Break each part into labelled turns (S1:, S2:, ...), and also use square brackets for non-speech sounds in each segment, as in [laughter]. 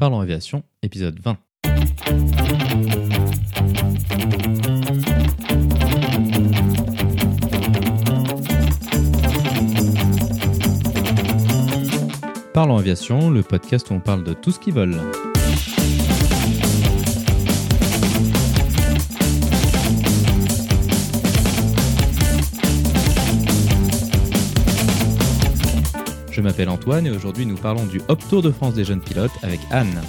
S1: Parlons Aviation, épisode 20. Parlons Aviation, le podcast où on parle de tout ce qui vole. M'appelle Antoine et aujourd'hui nous parlons du Hop Tour de France des jeunes pilotes avec Anne.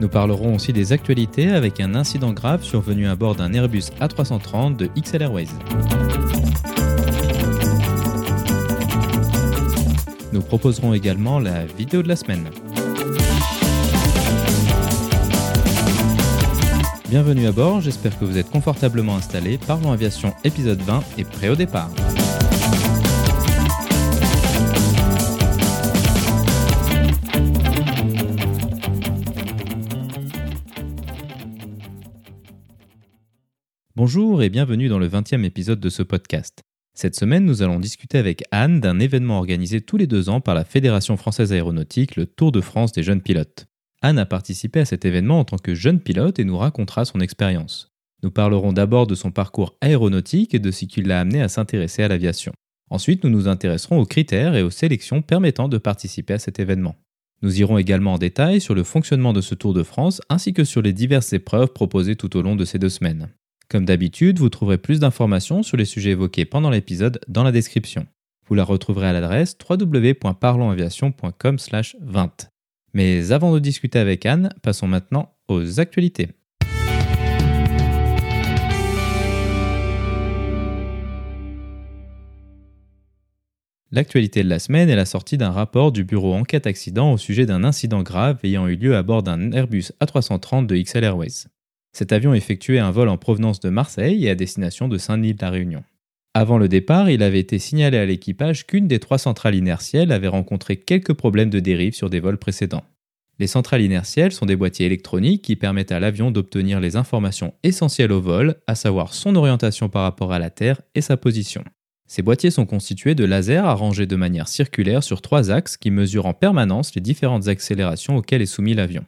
S1: Nous parlerons aussi des actualités avec un incident grave survenu à bord d'un Airbus A330 de XL Airways. Nous proposerons également la vidéo de la semaine. Bienvenue à bord, j'espère que vous êtes confortablement installés. Parlons Aviation épisode 20 et prêt au départ. Bonjour et bienvenue dans le 20e épisode de ce podcast. Cette semaine, nous allons discuter avec Anne d'un événement organisé tous les deux ans par la Fédération française aéronautique, le Tour de France des jeunes pilotes. Anne a participé à cet événement en tant que jeune pilote et nous racontera son expérience. Nous parlerons d'abord de son parcours aéronautique et de ce qui l'a amené à s'intéresser à l'aviation. Ensuite, nous nous intéresserons aux critères et aux sélections permettant de participer à cet événement. Nous irons également en détail sur le fonctionnement de ce Tour de France ainsi que sur les diverses épreuves proposées tout au long de ces deux semaines. Comme d'habitude, vous trouverez plus d'informations sur les sujets évoqués pendant l'épisode dans la description. Vous la retrouverez à l'adresse www.parlonsaviation.com/20. Mais avant de discuter avec Anne, passons maintenant aux actualités. L'actualité de la semaine est la sortie d'un rapport du bureau enquête accident au sujet d'un incident grave ayant eu lieu à bord d'un Airbus A330 de XL Airways. Cet avion effectuait un vol en provenance de Marseille et à destination de Saint-Denis-de-la Réunion. Avant le départ, il avait été signalé à l'équipage qu'une des trois centrales inertielles avait rencontré quelques problèmes de dérive sur des vols précédents. Les centrales inertielles sont des boîtiers électroniques qui permettent à l'avion d'obtenir les informations essentielles au vol, à savoir son orientation par rapport à la Terre et sa position. Ces boîtiers sont constitués de lasers arrangés de manière circulaire sur trois axes qui mesurent en permanence les différentes accélérations auxquelles est soumis l'avion.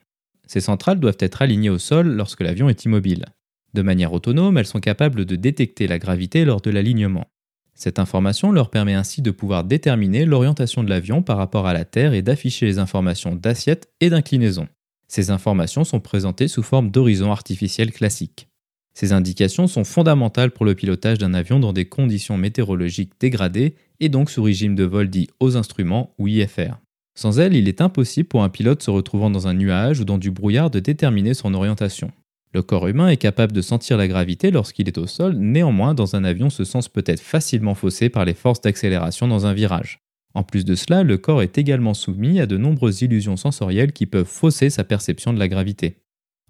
S1: Ces centrales doivent être alignées au sol lorsque l'avion est immobile. De manière autonome, elles sont capables de détecter la gravité lors de l'alignement. Cette information leur permet ainsi de pouvoir déterminer l'orientation de l'avion par rapport à la Terre et d'afficher les informations d'assiette et d'inclinaison. Ces informations sont présentées sous forme d'horizon artificiel classique. Ces indications sont fondamentales pour le pilotage d'un avion dans des conditions météorologiques dégradées et donc sous régime de vol dit aux instruments ou IFR. Sans elle, il est impossible pour un pilote se retrouvant dans un nuage ou dans du brouillard de déterminer son orientation. Le corps humain est capable de sentir la gravité lorsqu'il est au sol, néanmoins dans un avion ce sens peut être facilement faussé par les forces d'accélération dans un virage. En plus de cela, le corps est également soumis à de nombreuses illusions sensorielles qui peuvent fausser sa perception de la gravité.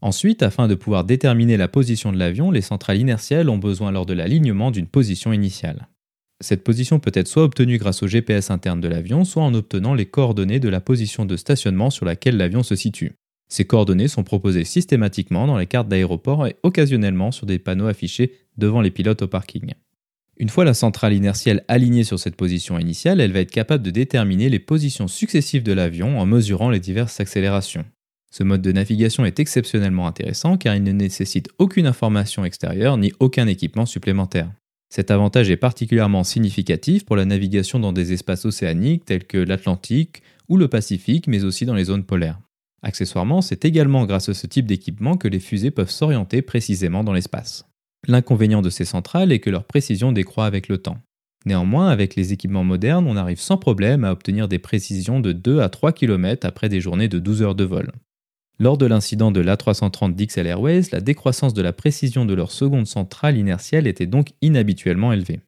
S1: Ensuite, afin de pouvoir déterminer la position de l'avion, les centrales inertielles ont besoin lors de l'alignement d'une position initiale. Cette position peut être soit obtenue grâce au GPS interne de l'avion, soit en obtenant les coordonnées de la position de stationnement sur laquelle l'avion se situe. Ces coordonnées sont proposées systématiquement dans les cartes d'aéroport et occasionnellement sur des panneaux affichés devant les pilotes au parking. Une fois la centrale inertielle alignée sur cette position initiale, elle va être capable de déterminer les positions successives de l'avion en mesurant les diverses accélérations. Ce mode de navigation est exceptionnellement intéressant car il ne nécessite aucune information extérieure ni aucun équipement supplémentaire. Cet avantage est particulièrement significatif pour la navigation dans des espaces océaniques tels que l'Atlantique ou le Pacifique, mais aussi dans les zones polaires. Accessoirement, c'est également grâce à ce type d'équipement que les fusées peuvent s'orienter précisément dans l'espace. L'inconvénient de ces centrales est que leur précision décroît avec le temps. Néanmoins, avec les équipements modernes, on arrive sans problème à obtenir des précisions de 2 à 3 km après des journées de 12 heures de vol. Lors de l'incident de l'A330 d'XL Airways, la décroissance de la précision de leur seconde centrale inertielle était donc inhabituellement élevée.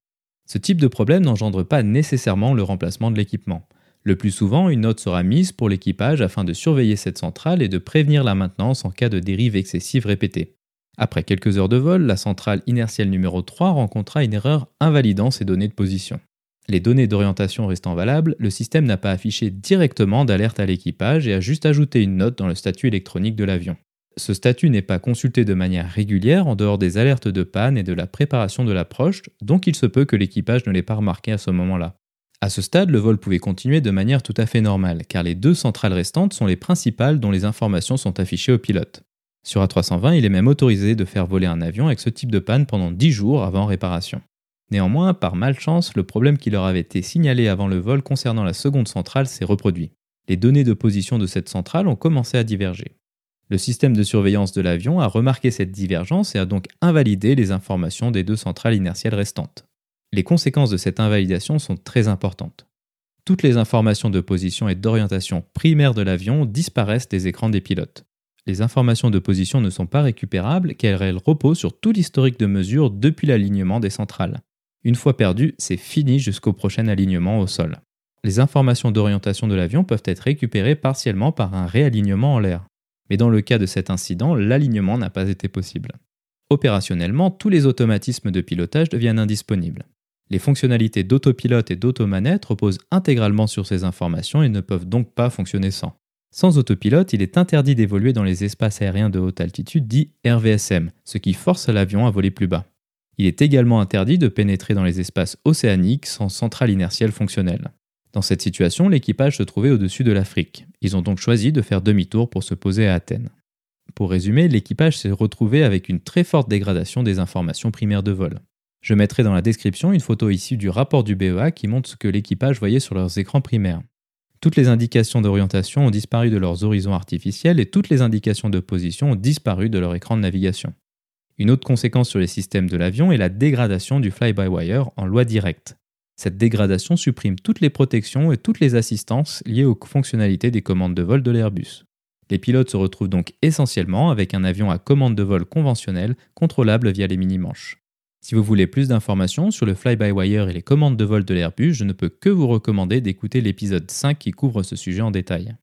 S1: Ce type de problème n'engendre pas nécessairement le remplacement de l'équipement. Le plus souvent, une note sera mise pour l'équipage afin de surveiller cette centrale et de prévenir la maintenance en cas de dérive excessive répétée. Après quelques heures de vol, la centrale inertielle numéro 3 rencontra une erreur invalidant ses données de position. Les données d'orientation restant valables, le système n'a pas affiché directement d'alerte à l'équipage et a juste ajouté une note dans le statut électronique de l'avion. Ce statut n'est pas consulté de manière régulière en dehors des alertes de panne et de la préparation de l'approche, donc il se peut que l'équipage ne l'ait pas remarqué à ce moment-là. À ce stade, le vol pouvait continuer de manière tout à fait normale, car les deux centrales restantes sont les principales dont les informations sont affichées au pilote. Sur A320, il est même autorisé de faire voler un avion avec ce type de panne pendant 10 jours avant réparation. Néanmoins, par malchance, le problème qui leur avait été signalé avant le vol concernant la seconde centrale s'est reproduit. Les données de position de cette centrale ont commencé à diverger. Le système de surveillance de l'avion a remarqué cette divergence et a donc invalidé les informations des deux centrales inertielles restantes. Les conséquences de cette invalidation sont très importantes. Toutes les informations de position et d'orientation primaires de l'avion disparaissent des écrans des pilotes. Les informations de position ne sont pas récupérables car elles reposent sur tout l'historique de mesure depuis l'alignement des centrales. Une fois perdu, c'est fini jusqu'au prochain alignement au sol. Les informations d'orientation de l'avion peuvent être récupérées partiellement par un réalignement en l'air. Mais dans le cas de cet incident, l'alignement n'a pas été possible. Opérationnellement, tous les automatismes de pilotage deviennent indisponibles. Les fonctionnalités d'autopilote et d'automanette reposent intégralement sur ces informations et ne peuvent donc pas fonctionner sans. Sans autopilote, il est interdit d'évoluer dans les espaces aériens de haute altitude dits RVSM, ce qui force l'avion à voler plus bas. Il est également interdit de pénétrer dans les espaces océaniques sans centrale inertielle fonctionnelle. Dans cette situation, l'équipage se trouvait au-dessus de l'Afrique. Ils ont donc choisi de faire demi-tour pour se poser à Athènes. Pour résumer, l'équipage s'est retrouvé avec une très forte dégradation des informations primaires de vol. Je mettrai dans la description une photo issue du rapport du BEA qui montre ce que l'équipage voyait sur leurs écrans primaires. Toutes les indications d'orientation ont disparu de leurs horizons artificiels et toutes les indications de position ont disparu de leur écran de navigation. Une autre conséquence sur les systèmes de l'avion est la dégradation du fly-by-wire en loi directe. Cette dégradation supprime toutes les protections et toutes les assistances liées aux fonctionnalités des commandes de vol de l'Airbus. Les pilotes se retrouvent donc essentiellement avec un avion à commande de vol conventionnelle contrôlable via les mini-manches. Si vous voulez plus d'informations sur le fly-by-wire et les commandes de vol de l'Airbus, je ne peux que vous recommander d'écouter l'épisode 5 qui couvre ce sujet en détail.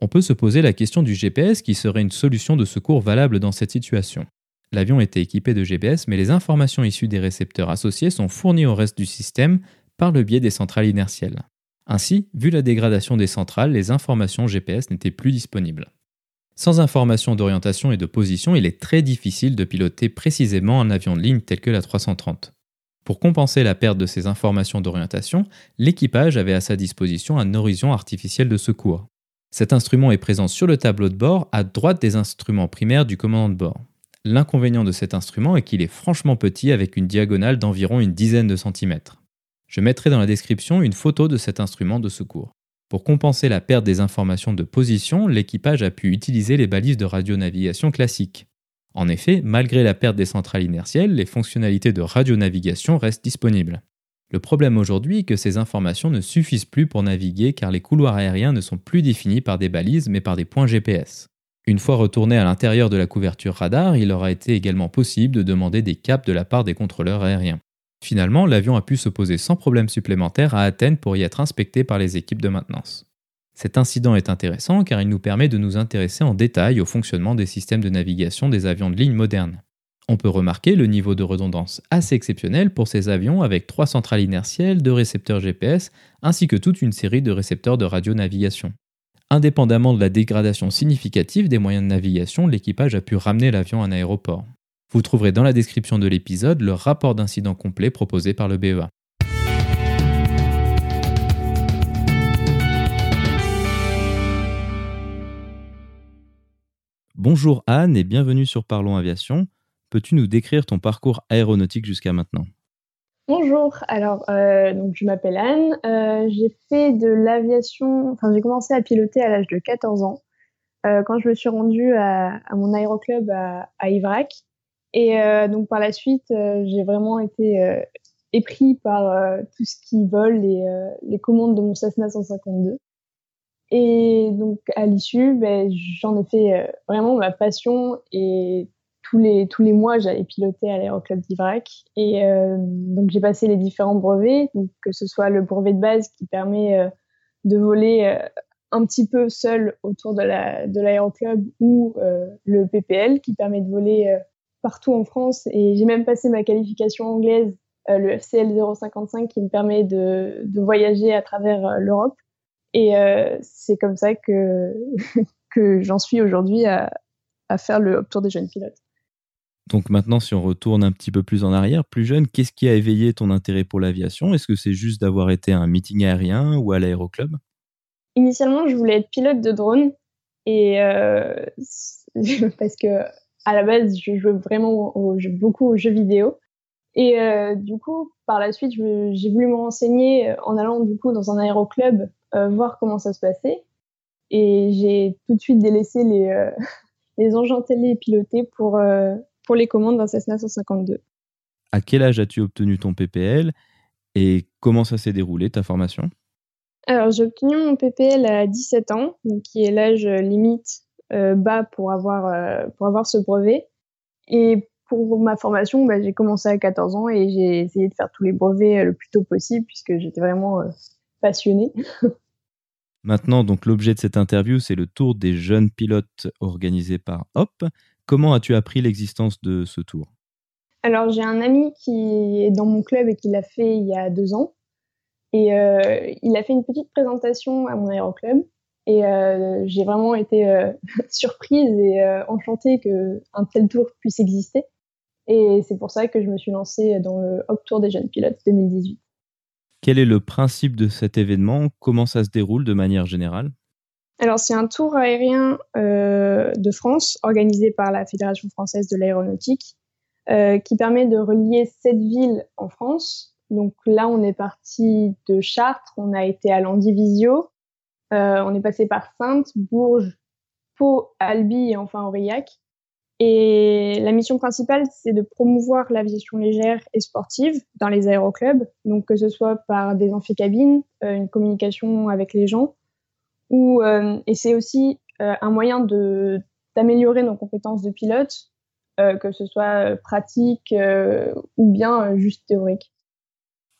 S1: On peut se poser la question du GPS qui serait une solution de secours valable dans cette situation. L'avion était équipé de GPS, mais les informations issues des récepteurs associés sont fournies au reste du système par le biais des centrales inertielles. Ainsi, vu la dégradation des centrales, les informations GPS n'étaient plus disponibles. Sans information d'orientation et de position, il est très difficile de piloter précisément un avion de ligne tel que la 330. Pour compenser la perte de ces informations d'orientation, l'équipage avait à sa disposition un horizon artificiel de secours. Cet instrument est présent sur le tableau de bord à droite des instruments primaires du commandant de bord. L'inconvénient de cet instrument est qu'il est franchement petit avec une diagonale d'environ une dizaine de centimètres. Je mettrai dans la description une photo de cet instrument de secours. Pour compenser la perte des informations de position, l'équipage a pu utiliser les balises de radionavigation classiques. En effet, malgré la perte des centrales inertielles, les fonctionnalités de radionavigation restent disponibles. Le problème aujourd'hui est que ces informations ne suffisent plus pour naviguer car les couloirs aériens ne sont plus définis par des balises mais par des points GPS. Une fois retourné à l'intérieur de la couverture radar, il aura été également possible de demander des caps de la part des contrôleurs aériens. Finalement, l'avion a pu se poser sans problème supplémentaire à Athènes pour y être inspecté par les équipes de maintenance. Cet incident est intéressant car il nous permet de nous intéresser en détail au fonctionnement des systèmes de navigation des avions de ligne modernes. On peut remarquer le niveau de redondance assez exceptionnel pour ces avions avec trois centrales inertielles, deux récepteurs GPS ainsi que toute une série de récepteurs de radionavigation. Indépendamment de la dégradation significative des moyens de navigation, l'équipage a pu ramener l'avion à un aéroport. Vous trouverez dans la description de l'épisode le rapport d'incident complet proposé par le BEA. Bonjour Anne et bienvenue sur Parlons Aviation. Peux-tu nous décrire ton parcours aéronautique jusqu'à maintenant?
S2: Bonjour, alors euh, donc je m'appelle Anne, euh, j'ai fait de l'aviation, enfin j'ai commencé à piloter à l'âge de 14 ans euh, quand je me suis rendue à, mon aéroclub à, à Ivrac et donc par la suite j'ai vraiment été épris par tout ce qui vole les, les commandes de mon Cessna 152 et donc à l'issue ben, j'en ai fait vraiment ma passion et tous les tous les mois, j'allais piloter à l'aéroclub d'Ivrac. Et euh, donc j'ai passé les différents brevets, que ce soit le brevet de base qui permet euh, de voler euh, un petit peu seul autour de l'aéroclub ou le PPL qui permet de voler partout en France. Et j'ai même passé ma qualification anglaise le FCL 055 qui me permet de, de voyager à travers l'Europe. Et c'est comme ça que [laughs] que j'en suis aujourd'hui à, à faire le tour des jeunes pilotes.
S1: Donc maintenant, si on retourne un petit peu plus en arrière, plus jeune, qu'est-ce qui a éveillé ton intérêt pour l'aviation? Est-ce que c'est juste d'avoir été à un meeting aérien ou à l'aéroclub?
S2: Initialement, je voulais être pilote de drone. Et euh, [laughs] parce que à la base, je jouais vraiment beaucoup aux jeux vidéo. Et euh, du coup, par la suite, j'ai voulu me renseigner en allant du coup dans un aéroclub euh, voir comment ça se passait. Et j'ai tout de suite délaissé les, [laughs] les engins télé pilotés pour, pour les commandes d'un Cessna 152.
S1: À quel âge as-tu obtenu ton PPL et comment ça s'est déroulé ta formation?
S2: Alors j'ai obtenu mon PPL à 17 ans, donc qui est l'âge limite euh, bas pour avoir, euh, pour avoir ce brevet. Et pour ma formation, bah, j'ai commencé à 14 ans et j'ai essayé de faire tous les brevets euh, le plus tôt possible puisque j'étais vraiment passionnée. [laughs]
S1: Maintenant, donc l'objet de cette interview, c'est le tour des jeunes pilotes organisé par HOP. Comment as-tu appris l'existence de ce tour?
S2: Alors, j'ai un ami qui est dans mon club et qui l'a fait il y a deux ans. Et euh, il a fait une petite présentation à mon aéroclub. Et euh, j'ai vraiment été euh, [laughs] surprise et enchantée qu'un tel tour puisse exister. Et c'est pour ça que je me suis lancée dans le Hop Tour des jeunes pilotes 2018.
S1: Quel est le principe de cet événement? Comment ça se déroule de manière générale?
S2: Alors, c'est un tour aérien euh, de France organisé par la Fédération française de l'aéronautique euh, qui permet de relier sept villes en France. Donc là, on est parti de Chartres, on a été à Landivisio, euh, on est passé par Sainte, Bourges, Pau, Albi et enfin Aurillac. Et la mission principale, c'est de promouvoir l'aviation légère et sportive dans les aéroclubs, donc que ce soit par des amphicabines, euh, une communication avec les gens, ou euh, et c'est aussi un moyen de d'améliorer nos compétences de pilote, que ce soit pratique ou bien juste théorique.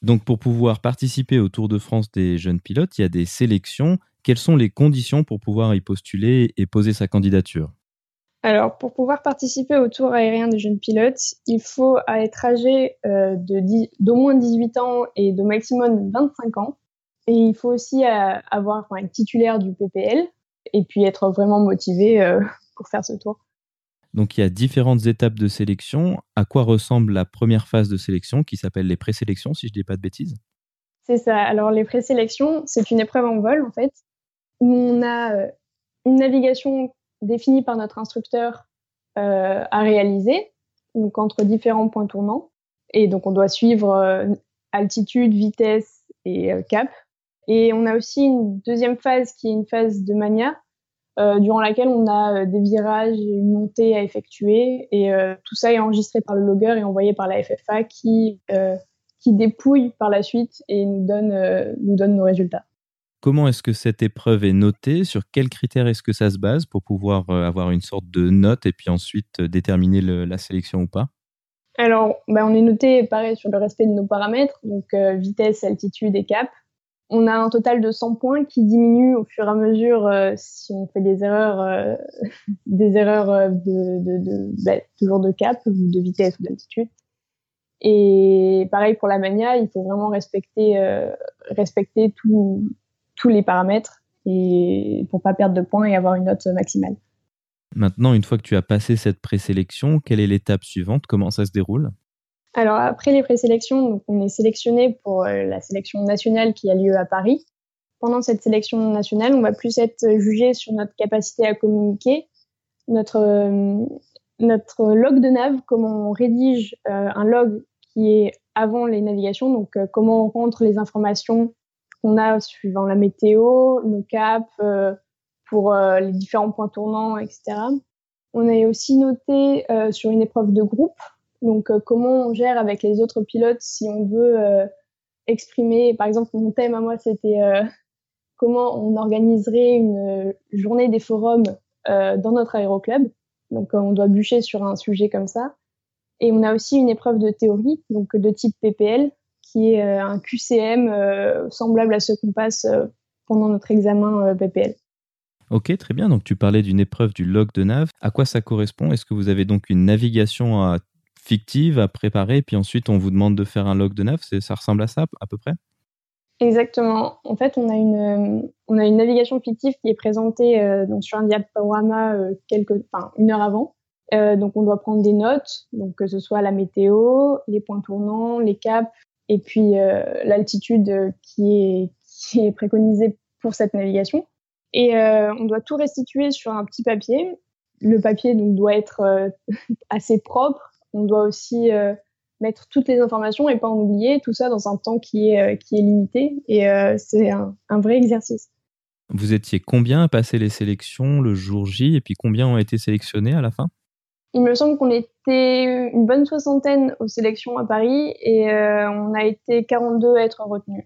S1: Donc pour pouvoir participer au Tour de France des jeunes pilotes, il y a des sélections. Quelles sont les conditions pour pouvoir y postuler et poser sa candidature?
S2: Alors, pour pouvoir participer au Tour aérien des jeunes pilotes, il faut être âgé d'au moins 18 ans et de maximum 25 ans. Et il faut aussi euh, avoir un titulaire du PPL et puis être vraiment motivé euh, [laughs] pour faire ce tour.
S1: Donc il y a différentes étapes de sélection. À quoi ressemble la première phase de sélection qui s'appelle les présélections, si je ne dis pas de bêtises?
S2: C'est ça. Alors les présélections, c'est une épreuve en vol en fait, où on a euh, une navigation définie par notre instructeur à réaliser, donc entre différents points tournants. Et donc on doit suivre altitude, vitesse et cap. Et on a aussi une deuxième phase qui est une phase de mania, euh, durant laquelle on a euh, des virages et une montée à effectuer. Et euh, tout ça est enregistré par le logger et envoyé par la FFA qui, qui dépouille par la suite et nous donne, nous donne nos résultats.
S1: Comment est-ce que cette épreuve est notée? Sur quels critères est-ce que ça se base pour pouvoir avoir une sorte de note et puis ensuite déterminer la sélection ou pas?
S2: Alors, ben, on est noté pareil sur le respect de nos paramètres, donc vitesse, altitude et cap. On a un total de 100 points qui diminue au fur et à mesure euh, si on fait des erreurs, euh, [laughs] des erreurs euh, de, bah, toujours de cap, de vitesse ou d'altitude. Et pareil pour la mania, il faut vraiment respecter, respecter tous les paramètres et pour pas perdre de points et avoir une note maximale.
S1: Maintenant, une fois que tu as passé cette présélection, quelle est l'étape suivante? Comment ça se déroule?
S2: Alors après les présélections, on est sélectionné pour euh, la sélection nationale qui a lieu à Paris. Pendant cette sélection nationale, on va plus être jugé sur notre capacité à communiquer, notre euh, notre log de nav, comment on rédige euh, un log qui est avant les navigations, donc comment on rentre les informations qu'on a suivant la météo, nos caps, pour les différents points tournants, etc. On est aussi noté sur une épreuve de groupe donc, euh, comment on gère avec les autres pilotes si on veut euh, exprimer, par exemple, mon thème à moi, c'était euh, comment on organiserait une journée des forums dans notre aéroclub. Donc, on doit bûcher sur un sujet comme ça. Et on a aussi une épreuve de théorie, donc de type PPL, qui est un QCM semblable à ce qu'on passe pendant notre examen PPL.
S1: Ok, très bien. Donc tu parlais d'une épreuve du log de nav. À quoi ça correspond? Est-ce que vous avez donc une navigation à fictive à préparer, puis ensuite on vous demande de faire un log de nav? Ça ressemble à ça à peu près?
S2: Exactement. En fait, on a une, on a une navigation fictive qui est présentée donc sur un diaporama quelques, enfin, une heure avant. donc, on doit prendre des notes, donc que ce soit la météo, les points tournants, les caps, et puis l'altitude qui est, qui est préconisée pour cette navigation. Et on doit tout restituer sur un petit papier. Le papier donc doit être [laughs] assez propre. On doit aussi mettre toutes les informations et pas en oublier, tout ça dans un temps qui est, euh, qui est limité. Et euh, c'est un, vrai exercice.
S1: Vous étiez combien à passer les sélections le jour J et puis combien ont été sélectionnés à la fin?
S2: Il me semble qu'on était une bonne soixantaine aux sélections à Paris et euh, on a été 42 à être retenus.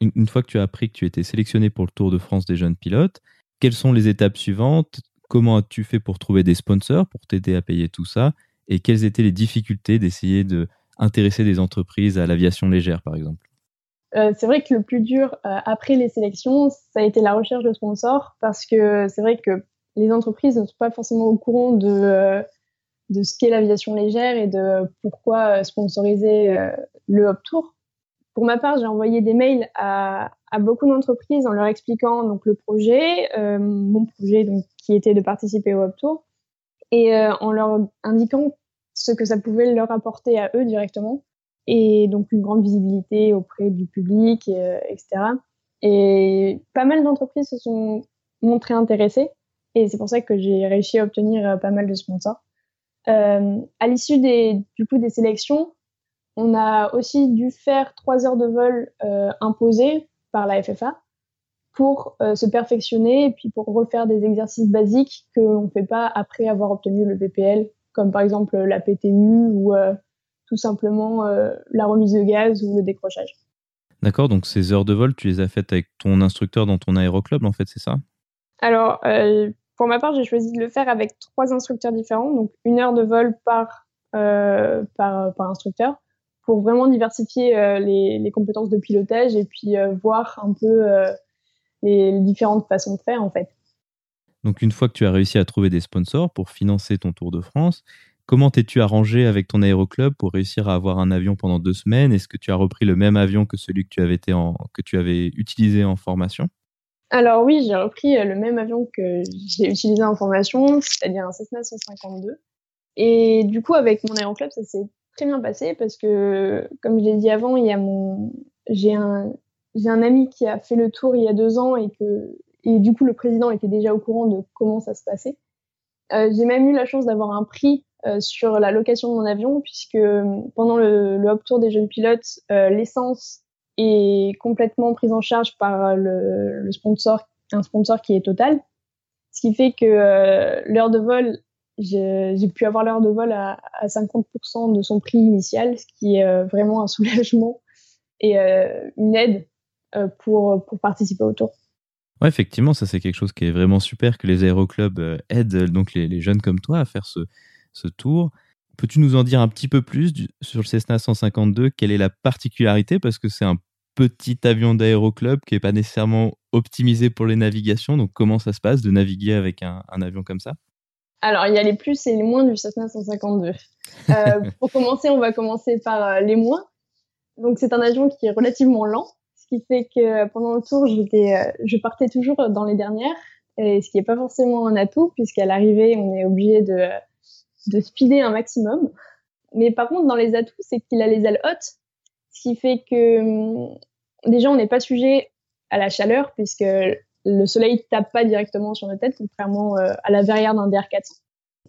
S1: Une, une, fois que tu as appris que tu étais sélectionné pour le Tour de France des jeunes pilotes, quelles sont les étapes suivantes? Comment as-tu fait pour trouver des sponsors pour t'aider à payer tout ça? Et quelles étaient les difficultés d'essayer de intéresser des entreprises à l'aviation légère, par exemple?
S2: Euh, c'est vrai que le plus dur euh, après les sélections, ça a été la recherche de sponsors parce que c'est vrai que les entreprises ne sont pas forcément au courant de, de ce qu'est l'aviation légère et de pourquoi sponsoriser le Hop Tour. Pour ma part, j'ai envoyé des mails à, beaucoup d'entreprises en leur expliquant donc le projet, mon projet donc qui était de participer au Hop Tour, et en leur indiquant ce que ça pouvait leur apporter à eux directement. Et donc une grande visibilité auprès du public, euh, etc. Et pas mal d'entreprises se sont montrées intéressées. Et c'est pour ça que j'ai réussi à obtenir euh, pas mal de sponsors. Euh, à l'issue des, du coup, des sélections, on a aussi dû faire trois heures de vol euh, imposées par la FFA pour euh, se perfectionner et puis pour refaire des exercices basiques que l'on ne fait pas après avoir obtenu le PPL comme par exemple la PTU ou euh, tout simplement euh, la remise de gaz ou le décrochage.
S1: D'accord, donc ces heures de vol, tu les as faites avec ton instructeur dans ton aéroclub, en fait, c'est ça?
S2: Alors, pour ma part, j'ai choisi de le faire avec trois instructeurs différents, donc une heure de vol par, par, par, instructeur, pour vraiment diversifier les, les, compétences de pilotage et puis voir un peu les, différentes façons de faire, en fait.
S1: Donc une fois que tu as réussi à trouver des sponsors pour financer ton Tour de France, comment t'es-tu arrangé avec ton aéroclub pour réussir à avoir un avion pendant deux semaines? Est-ce que tu as repris le même avion que celui que tu avais utilisé en formation?
S2: Alors oui, j'ai repris euh, le même avion que j'ai utilisé en formation, c'est-à-dire un Cessna 152. Et du coup, avec mon aéroclub, ça s'est très bien passé parce que, comme je l'ai dit avant, il y a mon, j'ai un, j'ai un ami qui a fait le tour il y a deux ans et que et du coup, le président était déjà au courant de comment ça se passait. Euh, j'ai même eu la chance d'avoir un prix euh, sur la location de mon avion, puisque pendant le, Hop Tour des jeunes pilotes, l'essence est complètement prise en charge par le, le, sponsor, un sponsor qui est Total. Ce qui fait que euh, l'heure de vol, j'ai pu avoir l'heure de vol à, à 50% de son prix initial, ce qui est vraiment un [laughs] soulagement et une aide pour, pour participer au tour.
S1: Ouais, effectivement, ça c'est quelque chose qui est vraiment super que les aéroclubs euh, aident euh, donc les, jeunes comme toi à faire ce, ce tour. Peux-tu nous en dire un petit peu plus sur le Cessna 152 Quelle est la particularité? Parce que c'est un petit avion d'aéroclub qui n'est pas nécessairement optimisé pour les navigations. Donc comment ça se passe de naviguer avec un, un avion comme ça?
S2: Alors, il y a les plus et les moins du Cessna 152. Euh, [laughs] pour commencer, on va commencer par euh, les moins. Donc, c'est un avion qui est relativement lent, qui fait que pendant le tour, j'étais, euh, je partais toujours dans les dernières, et ce qui n'est pas forcément un atout, puisqu'à l'arrivée, on est obligé de, de speeder un maximum. Mais par contre, dans les atouts, c'est qu'il a les ailes hautes, ce qui fait que hum, déjà, on n'est pas sujet à la chaleur, puisque le soleil tape pas directement sur nos têtes, contrairement euh, à la verrière d'un DR400.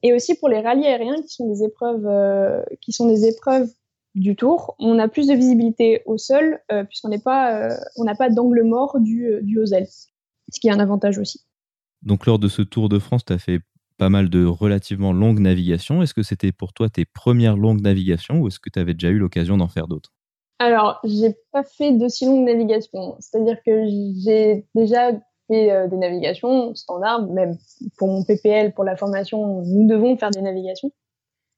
S2: Et aussi pour les rallyes aériens, qui sont des épreuves, euh, qui sont des épreuves du tour, on a plus de visibilité au sol euh, puisqu'on n'est pas, on n'a pas d'angle mort du, du aux ailes, ce qui est un avantage aussi.
S1: Donc lors de ce Tour de France, tu as fait pas mal de relativement longues navigations. Est-ce que c'était pour toi tes premières longues navigations ou est-ce que tu avais déjà eu l'occasion d'en faire d'autres?
S2: Alors, j'ai pas fait de si longues navigations. C'est-à-dire que j'ai déjà fait euh, des navigations standards, même pour mon PPL, pour la formation, nous devons faire des navigations.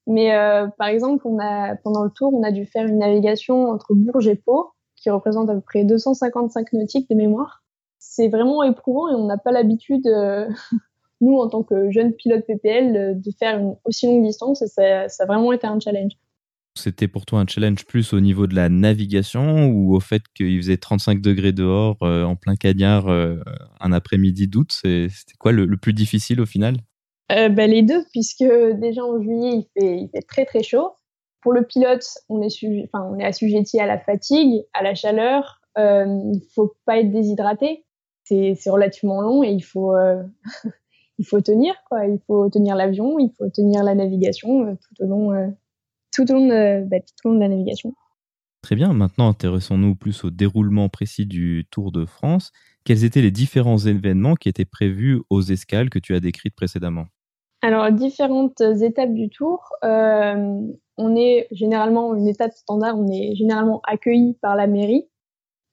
S2: Mais euh, par exemple, on a, pendant le tour, on a dû faire une navigation entre Bourges et Pau, qui représente à peu près 255 nautiques de mémoire. C'est vraiment éprouvant et on n'a pas l'habitude, euh, [laughs] nous, en tant que jeunes pilotes PPL, de faire une aussi longue distance et ça, ça a vraiment été un challenge.
S1: C'était pour toi un challenge plus au niveau de la navigation ou au fait qu'il faisait 35 degrés dehors euh, en plein cagnard euh, un après-midi d'août C'était quoi le, plus difficile au final?
S2: Euh, bah, Les deux, puisque déjà en juillet, il fait, très très chaud. Pour le pilote, on est, enfin, on est assujetti à la fatigue, à la chaleur. il ne faut pas être déshydraté. C'est relativement long et il faut, [laughs] il faut tenir. Quoi. Il faut tenir l'avion, il faut tenir la navigation tout au long tout au long de, bah, tout au long de la navigation.
S1: Très bien, maintenant intéressons-nous plus au déroulement précis du Tour de France. Quels étaient les différents événements qui étaient prévus aux escales que tu as décrites précédemment?
S2: Alors, différentes étapes du Tour. Euh, on est généralement, une étape standard, on est généralement accueilli par la mairie,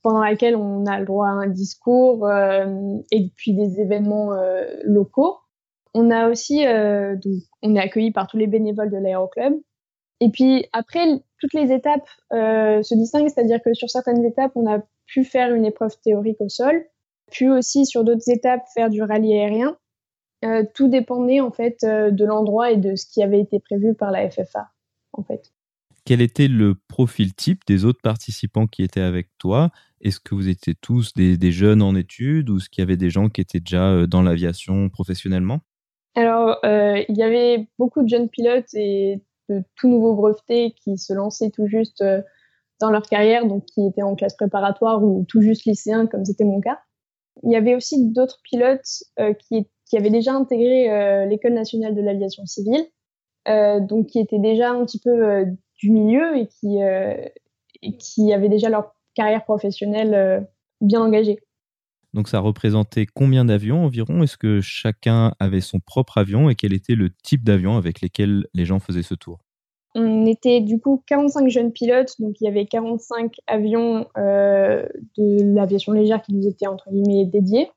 S2: pendant laquelle on a le droit à un discours euh, et puis des événements euh, locaux. On a aussi, donc, on est accueilli par tous les bénévoles de l'aéroclub. Et puis après, toutes les étapes euh, se distinguent, c'est-à-dire que sur certaines étapes, on a pu faire une épreuve théorique au sol, puis aussi sur d'autres étapes faire du rallye aérien. Euh, tout dépendait en fait euh, de l'endroit et de ce qui avait été prévu par la FFA, en fait.
S1: Quel était le profil type des autres participants qui étaient avec toi? Est-ce que vous étiez tous des, des, jeunes en études ou est-ce qu'il y avait des gens qui étaient déjà dans l'aviation professionnellement?
S2: Alors, euh, il y avait beaucoup de jeunes pilotes et de tout nouveaux brevetés qui se lançaient tout juste euh, dans leur carrière, donc qui étaient en classe préparatoire ou tout juste lycéens, comme c'était mon cas. Il y avait aussi d'autres pilotes euh, qui, qui, avaient déjà intégré euh, l'école nationale de l'aviation civile, donc qui étaient déjà un petit peu du milieu et qui, et qui avaient déjà leur carrière professionnelle bien engagée.
S1: Donc ça représentait combien d'avions environ? Est-ce que chacun avait son propre avion et quel était le type d'avion avec lesquels les gens faisaient ce tour?
S2: On était du coup 45 jeunes pilotes, donc il y avait 45 avions euh, de l'aviation légère qui nous étaient entre guillemets dédiés.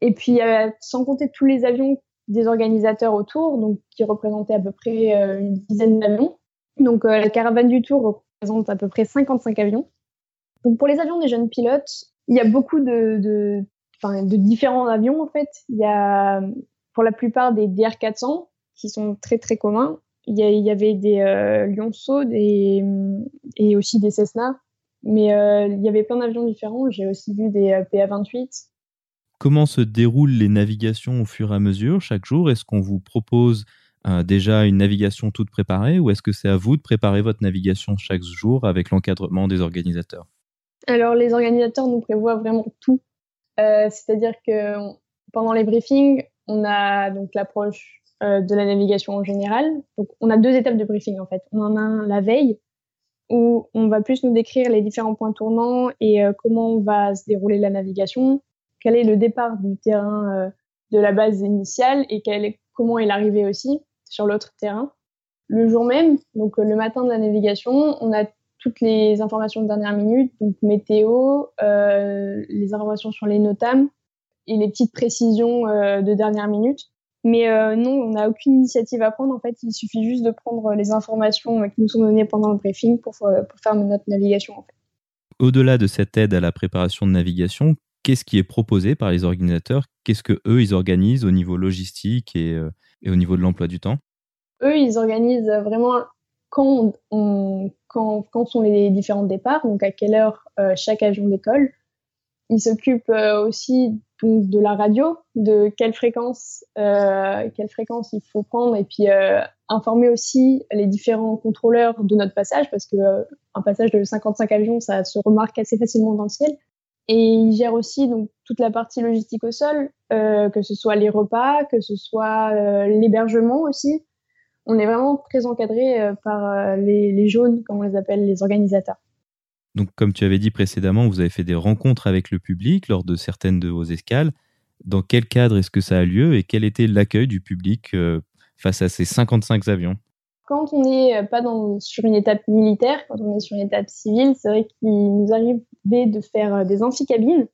S2: Et puis sans compter tous les avions des organisateurs autour, donc qui représentaient à peu près euh, une dizaine d'avions. Donc euh, la caravane du tour représente à peu près 55 avions. Donc pour les avions des jeunes pilotes, il y a beaucoup de, de différents avions en fait. Il y a pour la plupart des DR400 qui sont très très communs. Il y, il y avait des euh, Lionceau et aussi des Cessna, mais euh, il y avait plein d'avions différents. J'ai aussi vu des euh, PA-28.
S1: Comment se déroulent les navigations au fur et à mesure chaque jour? Est-ce qu'on vous propose euh, déjà une navigation toute préparée ou est-ce que c'est à vous de préparer votre navigation chaque jour avec l'encadrement des organisateurs?
S2: Alors, les organisateurs nous prévoient vraiment tout. Euh, c'est-à-dire que pendant les briefings, on a donc l'approche euh, de la navigation en général. Donc, on a deux étapes de briefing en fait. On en a la veille où on va plus nous décrire les différents points tournants et euh, comment va se dérouler la navigation, quel est le départ du terrain de la base initiale et est, comment est l'arrivée aussi sur l'autre terrain. Le jour même, donc le matin de la navigation, on a toutes les informations de dernière minute, donc météo, euh, les informations sur les notames et les petites précisions euh, de dernière minute. Mais euh, non, on n'a aucune initiative à prendre. En fait, il suffit juste de prendre les informations qui nous sont données pendant le briefing pour, pour faire notre navigation. En fait.
S1: Au-delà de cette aide à la préparation de navigation, qu'est-ce qui est proposé par les organisateurs? Qu'est-ce que eux ils organisent au niveau logistique et, et au niveau de l'emploi du temps?
S2: Eux, ils organisent vraiment quand, on, quand, quand sont les différents départs, donc à quelle heure euh, chaque avion décolle. Il s'occupe euh, aussi donc, de la radio, de quelle fréquence, euh, quelle fréquence il faut prendre, et puis informer aussi les différents contrôleurs de notre passage, parce que un passage de 55 avions, ça se remarque assez facilement dans le ciel. Et il gère aussi donc toute la partie logistique au sol, que ce soit les repas, que ce soit l'hébergement aussi, on est vraiment très encadré euh, par euh, les, jaunes, comme on les appelle, les organisateurs.
S1: Donc, comme tu avais dit précédemment, vous avez fait des rencontres avec le public lors de certaines de vos escales. Dans quel cadre est-ce que ça a lieu et quel était l'accueil du public euh, face à ces 55 avions?
S2: Quand on n'est pas dans, sur une étape militaire, quand on est sur une étape civile, c'est vrai qu'il nous arrivait de faire des amphicabines.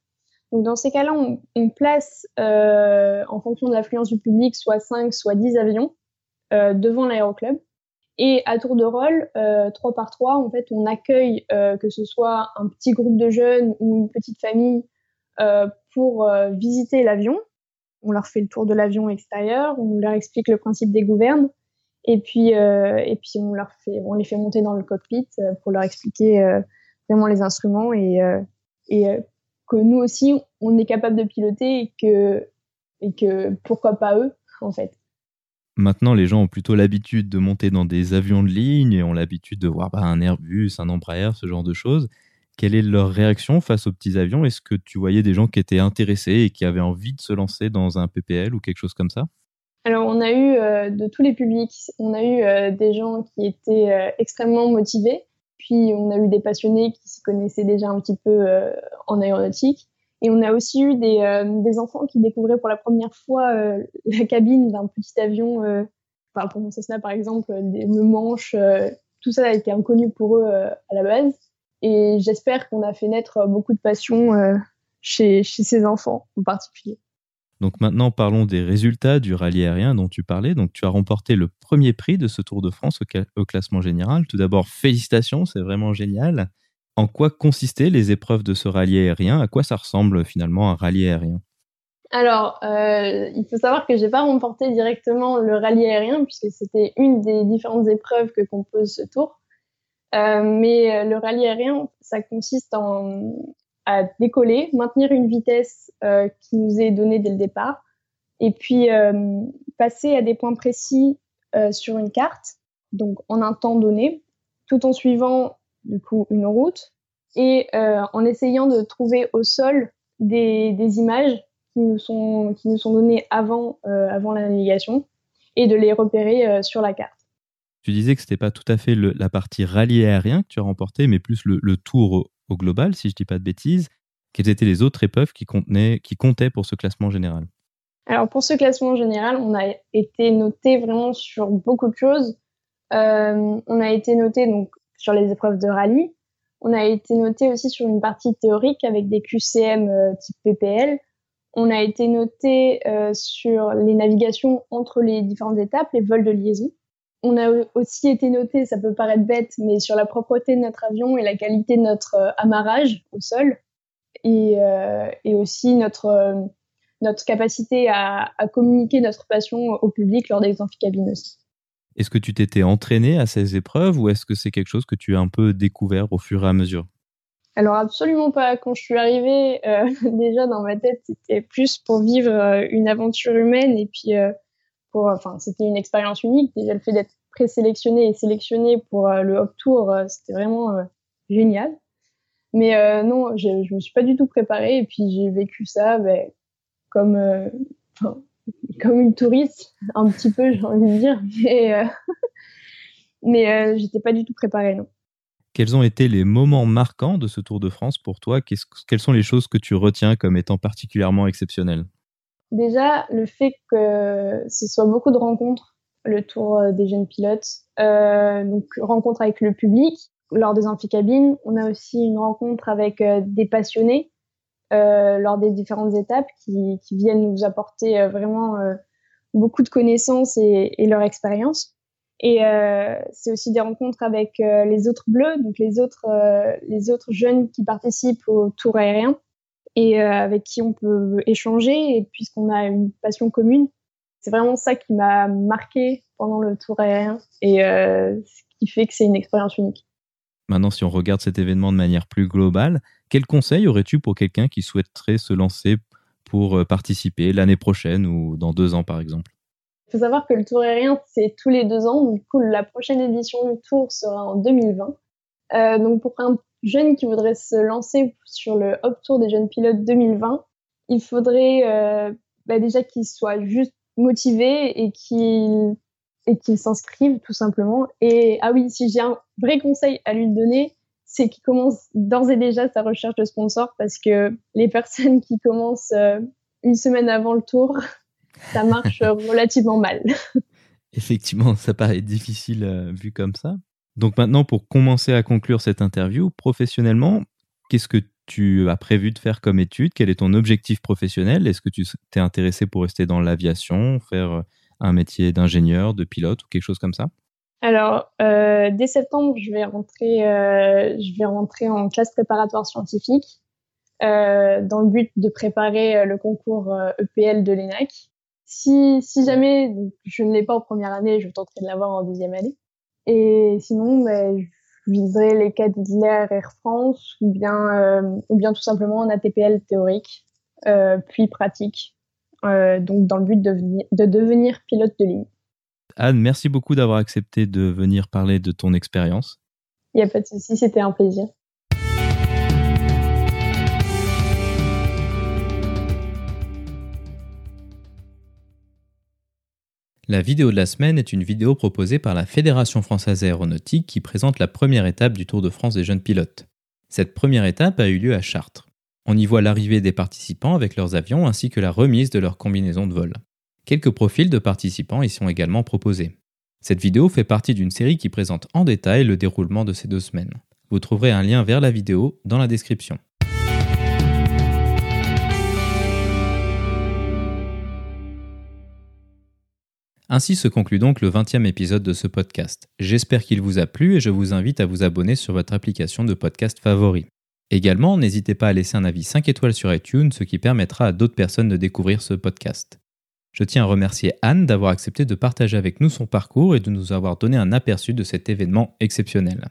S2: Donc dans ces cas-là, on, on place en fonction de l'affluence du public soit 5, soit 10 avions. Euh, devant l'aéroclub. Et à tour de rôle, euh, trois par trois, en fait, on accueille euh, que ce soit un petit groupe de jeunes ou une petite famille pour visiter l'avion. On leur fait le tour de l'avion extérieur, on leur explique le principe des gouvernes. Et puis, et puis on, leur fait, on les fait monter dans le cockpit pour leur expliquer vraiment les instruments et, et que nous aussi, on est capable de piloter et que, et que pourquoi pas eux, en fait.
S1: Maintenant, les gens ont plutôt l'habitude de monter dans des avions de ligne et ont l'habitude de voir bah, un Airbus, un Embraer, ce genre de choses. Quelle est leur réaction face aux petits avions? Est-ce que tu voyais des gens qui étaient intéressés et qui avaient envie de se lancer dans un PPL ou quelque chose comme ça?
S2: Alors, on a eu euh, de tous les publics, on a eu euh, des gens qui étaient euh, extrêmement motivés, puis on a eu des passionnés qui s'y connaissaient déjà un petit peu en aéronautique. Et on a aussi eu des, des, enfants qui découvraient pour la première fois la cabine d'un petit avion. Euh, enfin, pour mon Cessna, par exemple, le manche, tout ça a été inconnu pour eux à la base. Et j'espère qu'on a fait naître euh, beaucoup de passion euh, chez ces enfants en particulier.
S1: Donc maintenant, parlons des résultats du rallye aérien dont tu parlais. Donc tu as remporté le premier prix de ce Tour de France au, classement général. Tout d'abord, félicitations, c'est vraiment génial. En quoi consistaient les épreuves de ce rallye aérien? À quoi ça ressemble finalement un rallye aérien?
S2: Alors, euh, il faut savoir que j'ai pas remporté directement le rallye aérien puisque c'était une des différentes épreuves que compose ce tour. Euh, mais euh, le rallye aérien, ça consiste en, à décoller, maintenir une vitesse qui nous est donnée dès le départ, et puis passer à des points précis sur une carte, donc en un temps donné, tout en suivant du coup une route et en essayant de trouver au sol des, des images qui nous sont qui nous sont données avant avant la navigation et de les repérer sur la carte.
S1: Tu disais que ce n'était pas tout à fait la partie rallye aérien que tu as remporté, mais plus le, tour au, global, si je ne dis pas de bêtises. Quelles étaient les autres épreuves qui, qui comptaient pour ce classement général?
S2: Alors pour ce classement général, on a été noté vraiment sur beaucoup de choses. Euh, on a été noté donc sur les épreuves de rallye. On a été noté aussi sur une partie théorique avec des QCM euh, type PPL. On a été noté euh, sur les navigations entre les différentes étapes, les vols de liaison. On a aussi été noté, ça peut paraître bête, mais sur la propreté de notre avion et la qualité de notre euh, amarrage au sol, et, aussi notre, notre capacité à, à, communiquer notre passion au public lors des amphicabines aussi.
S1: Est-ce que tu t'étais entraîné à ces épreuves ou est-ce que c'est quelque chose que tu as un peu découvert au fur et à mesure?
S2: Alors absolument pas. Quand je suis arrivée, euh, [laughs] déjà dans ma tête, c'était plus pour vivre une aventure humaine et puis enfin, c'était une expérience unique. Déjà, le fait d'être présélectionné et sélectionné pour euh, le Hop Tour, euh, c'était vraiment euh, génial. Mais non, je, je me suis pas du tout préparée et puis j'ai vécu ça ben, comme comme une touriste, un petit peu, j'ai envie de dire. Mais [laughs] mais j'étais pas du tout préparée, non.
S1: Quels ont été les moments marquants de ce Tour de France pour toi? Quelles sont les choses que tu retiens comme étant particulièrement exceptionnelles?
S2: Déjà, le fait que ce soit beaucoup de rencontres, le tour euh, des jeunes pilotes, euh, donc rencontres avec le public lors des amphicabines. On a aussi une rencontre avec euh, des passionnés euh, lors des différentes étapes qui, viennent nous apporter euh, vraiment beaucoup de connaissances et, leur expérience. Et c'est aussi des rencontres avec les autres bleus, donc les autres, les autres jeunes qui participent au tour aérien et euh, avec qui on peut échanger puisqu'on a une passion commune. C'est vraiment ça qui m'a marqué pendant le tour aérien et euh, ce qui fait que c'est une expérience unique.
S1: Maintenant, si on regarde cet événement de manière plus globale, quel conseil aurais-tu pour quelqu'un qui souhaiterait se lancer pour euh, participer l'année prochaine ou dans deux ans, par exemple?
S2: Il faut savoir que le Tour aérien, c'est tous les deux ans. Du coup, la prochaine édition du Tour sera en 2020. Euh, donc, pour un jeune qui voudrait se lancer sur le Hop Tour des jeunes pilotes 2020, il faudrait euh, bah déjà qu'il soit juste motivé et qu'il et qu'il s'inscrive tout simplement. Et ah oui, si j'ai un vrai conseil à lui donner, c'est qu'il commence d'ores et déjà sa recherche de sponsor parce que les personnes qui commencent euh, une semaine avant le tour, [laughs] ça marche relativement mal. [laughs]
S1: Effectivement, ça paraît difficile euh, vu comme ça. Donc maintenant, pour commencer à conclure cette interview, professionnellement, qu'est-ce que tu as prévu de faire comme étude? Quel est ton objectif professionnel? Est-ce que tu t'es intéressé pour rester dans l'aviation, faire euh, un métier d'ingénieur, de pilote ou quelque chose comme ça?
S2: Alors, euh, dès septembre, je vais rentrer, euh, je vais rentrer en classe préparatoire scientifique dans le but de préparer le concours EPL de l'ENAC. si, si jamais je ne l'ai pas en première année, je tenterai de l'avoir en deuxième année. Et sinon, bah, je viserai les cas d'Air Air France ou bien, euh, ou bien tout simplement un ATPL théorique, euh, puis pratique, euh, donc dans le but de devenir pilote de ligne.
S1: Anne, merci beaucoup d'avoir accepté de venir parler de ton expérience.
S2: Il n'y a pas de souci, c'était un plaisir.
S1: La vidéo de la semaine est une vidéo proposée par la Fédération française aéronautique qui présente la première étape du Tour de France des jeunes pilotes. Cette première étape a eu lieu à Chartres. On y voit l'arrivée des participants avec leurs avions ainsi que la remise de leurs combinaisons de vol. Quelques profils de participants y sont également proposés. Cette vidéo fait partie d'une série qui présente en détail le déroulement de ces deux semaines. Vous trouverez un lien vers la vidéo dans la description. Ainsi se conclut donc le 20e épisode de ce podcast. J'espère qu'il vous a plu et je vous invite à vous abonner sur votre application de podcast favori. Également, n'hésitez pas à laisser un avis 5 étoiles sur iTunes, ce qui permettra à d'autres personnes de découvrir ce podcast. Je tiens à remercier Anne d'avoir accepté de partager avec nous son parcours et de nous avoir donné un aperçu de cet événement exceptionnel.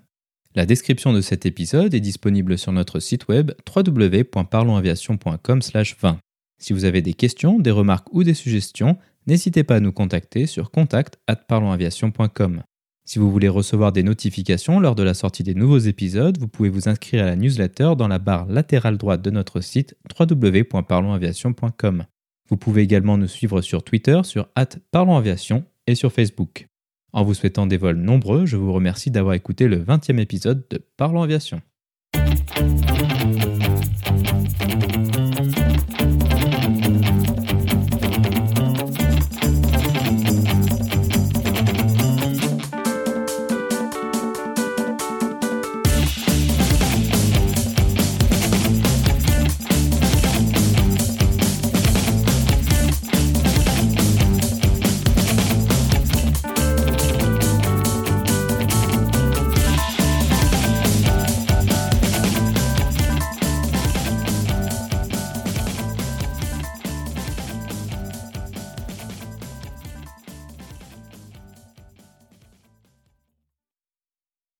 S1: La description de cet épisode est disponible sur notre site web www.parlonsaviation.com/20. Si vous avez des questions, des remarques ou des suggestions, n'hésitez pas à nous contacter sur contact@parlonsaviation.com. Si vous voulez recevoir des notifications lors de la sortie des nouveaux épisodes, vous pouvez vous inscrire à la newsletter dans la barre latérale droite de notre site www.parlonsaviation.com. Vous pouvez également nous suivre sur Twitter sur @parlonsaviation et sur Facebook. En vous souhaitant des vols nombreux, je vous remercie d'avoir écouté le 20e épisode de Parlons Aviation.